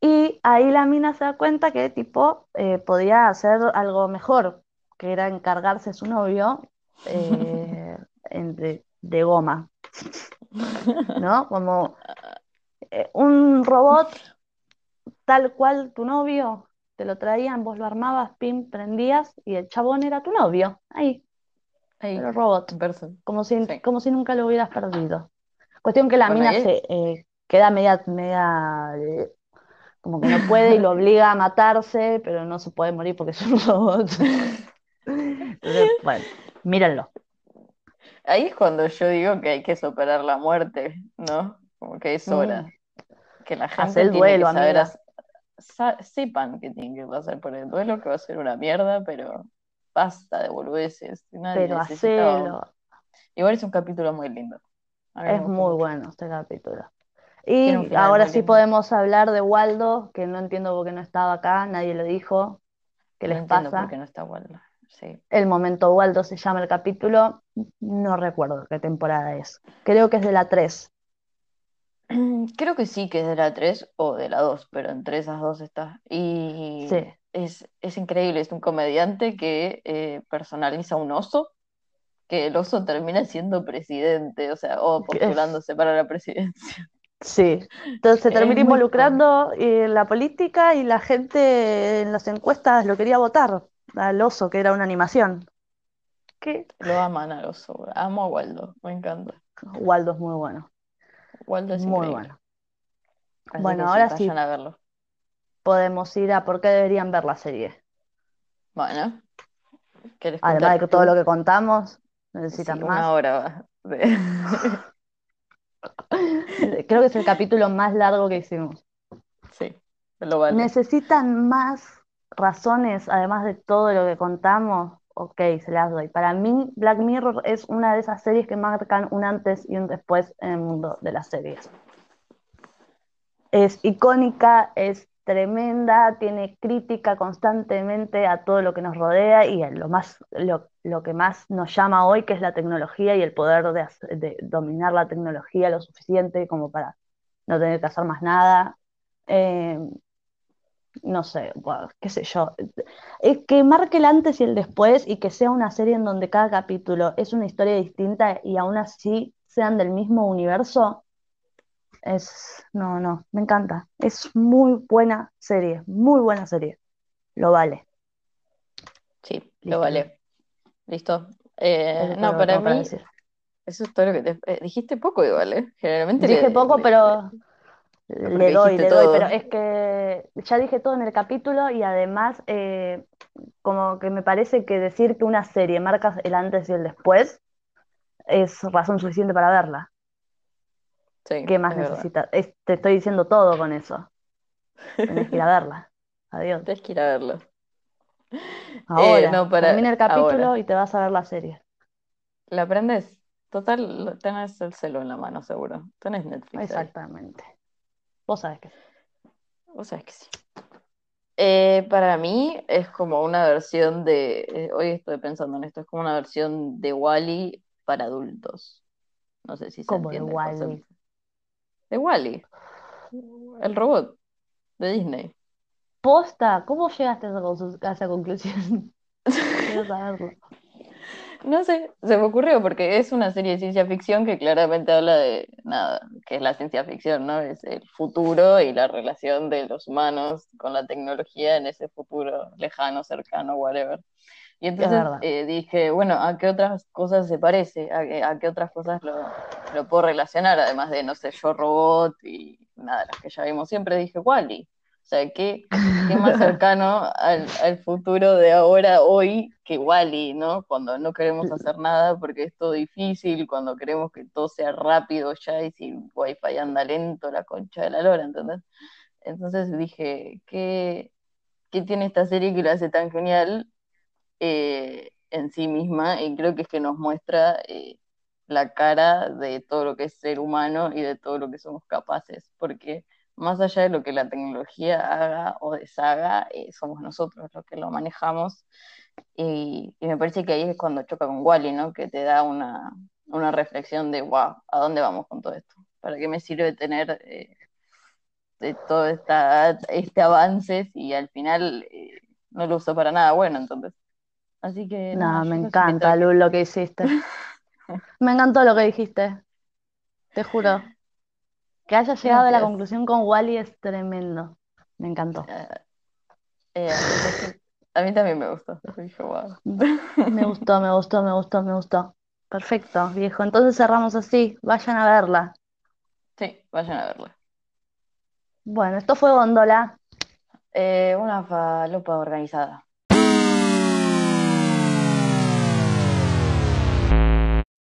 Y ahí la mina se da cuenta que tipo eh, podía hacer algo mejor, que era encargarse su novio eh, en- de, de goma, ¿no? Como eh, un robot tal cual tu novio, te lo traían, vos lo armabas, pim, prendías y el chabón era tu novio, ahí, Ahí, pero robot, como si, Sí. como si nunca lo hubieras perdido. Cuestión que la Bueno, mina se eh, queda media, media eh, como que no puede y lo obliga a matarse, pero no se puede morir porque es un robot. Entonces, bueno, mírenlo. Ahí es cuando yo digo que hay que superar la muerte, ¿no? Como que es hora. Mm. Que la gente el tiene duelo, que saber, sepan que tienen que pasar por el duelo, que va a ser una mierda, pero basta de boludeces. Nadie Pero necesita un- hacelo. Igual es un capítulo muy lindo. Es muy mucho. bueno este capítulo. Y ahora sí lindo. podemos hablar de Waldo, que no entiendo por qué no estaba acá, nadie lo dijo. ¿Qué No les entiendo pasa? por qué no está Waldo. Sí. El momento Waldo se llama el capítulo, no recuerdo qué temporada es. Creo que es de la 3. Creo que sí que es de la 3 o de la 2, pero entre esas dos está. Y Sí. es, es increíble, es un comediante que eh, personaliza un oso, que el oso termina siendo presidente, o sea, o postulándose para la presidencia. Sí, entonces se termina involucrando en la política y la gente en las encuestas lo quería votar al oso, que era una animación. Que Lo aman al oso, amo a Waldo, me encanta. Waldo es muy bueno, Waldo es muy increíble. bueno. Así Bueno, ahora sí vayan a verlo. podemos ir a por qué deberían ver la serie. Bueno, ¿quieres Además de que todo lo que contamos, Sí, necesitan una más. hora va. de- Creo que es el capítulo más largo que hicimos. Sí, lo vale. ¿Necesitan más razones, además de todo lo que contamos? Ok, se las doy. Para mí, Black Mirror es una de esas series que marcan un antes y un después en el mundo de las series. Es icónica, es tremenda, tiene crítica constantemente a todo lo que nos rodea y lo más, lo, que más nos llama hoy, que es la tecnología y el poder de dominar la tecnología lo suficiente como para no tener que hacer más nada. Eh, no sé, bueno, qué sé yo. Es que marque el antes y el después y que sea una serie en donde cada capítulo es una historia distinta y aún así sean del mismo universo, es, no, no, me encanta. Es muy buena serie, muy buena serie. Lo vale. Sí, lo vale. ¿Listo? Eh, es no, para mí, eso es todo lo que te... eh, dijiste poco igual, ¿eh? Generalmente Dije le, poco, le- pero Pero le doy, le doy, pero es que ya dije todo en el capítulo y además eh, como que me parece que decir que una serie marca el antes y el después es razón suficiente para verla. Sí, ¿Qué más necesitas? Es- te estoy diciendo todo con eso. Tenés que ir a verla. Adiós. Tienes que ir a verlo. Ahora, no, para- termina el capítulo ahora. y te vas a ver la serie. ¿La aprendes? Total, tenés el celo en la mano, seguro. Tenés Netflix ahí. Vos sabés que sí. Vos sabés que sí. Eh, para mí es como una versión de, eh, hoy estoy pensando en esto, es como una versión de Wall-E para adultos. No sé si se Como de entiende el Wall-E. concepto. De Wall-E, el robot de Disney. Posta, ¿cómo llegaste a esa, a esa conclusión? Quiero saberlo. No sé, se me ocurrió porque es una serie de ciencia ficción que claramente habla de nada, que es la ciencia ficción, ¿no? Es el futuro y la relación de los humanos con la tecnología en ese futuro lejano, cercano, whatever. Y entonces eh, dije, bueno, ¿a qué otras cosas se parece? ¿A qué, a qué otras cosas lo, lo puedo relacionar? Además de, no sé, Yo Robot y nada, las que ya vimos siempre, dije, Wall-E. O sea, ¿qué, qué más cercano al, al futuro de ahora, hoy, que Wall-E, ¿no? Cuando no queremos hacer nada porque es todo difícil, cuando queremos que todo sea rápido ya y si Wi-Fi anda lento, la concha de la lora, ¿entendés? Entonces dije, ¿qué, qué tiene esta serie que lo hace tan genial eh, en sí misma? Y creo que es que nos muestra eh, la cara de todo lo que es ser humano y de todo lo que somos capaces, porque más allá de lo que la tecnología haga o deshaga, eh, somos nosotros los que lo manejamos. Y, y me parece que ahí es cuando choca con Wally, ¿no? Que te da una, una reflexión de, wow, ¿a dónde vamos con todo esto? ¿Para qué me sirve tener eh, de todo esta, este avance si al final eh, no lo uso para nada bueno, entonces? Así que No, nada, me encanta, Lul, lo que hiciste. Me encantó lo que dijiste. Te juro. Que hayas llegado a la Gracias. conclusión con Wally es tremendo. Me encantó. Eh, eh, a mí también me gustó. Me gustó, me gustó, me gustó, me gustó. Perfecto, viejo. Entonces cerramos así. Vayan a verla. Sí, vayan a verla. Bueno, esto fue Góndola. Eh, una falopa organizada.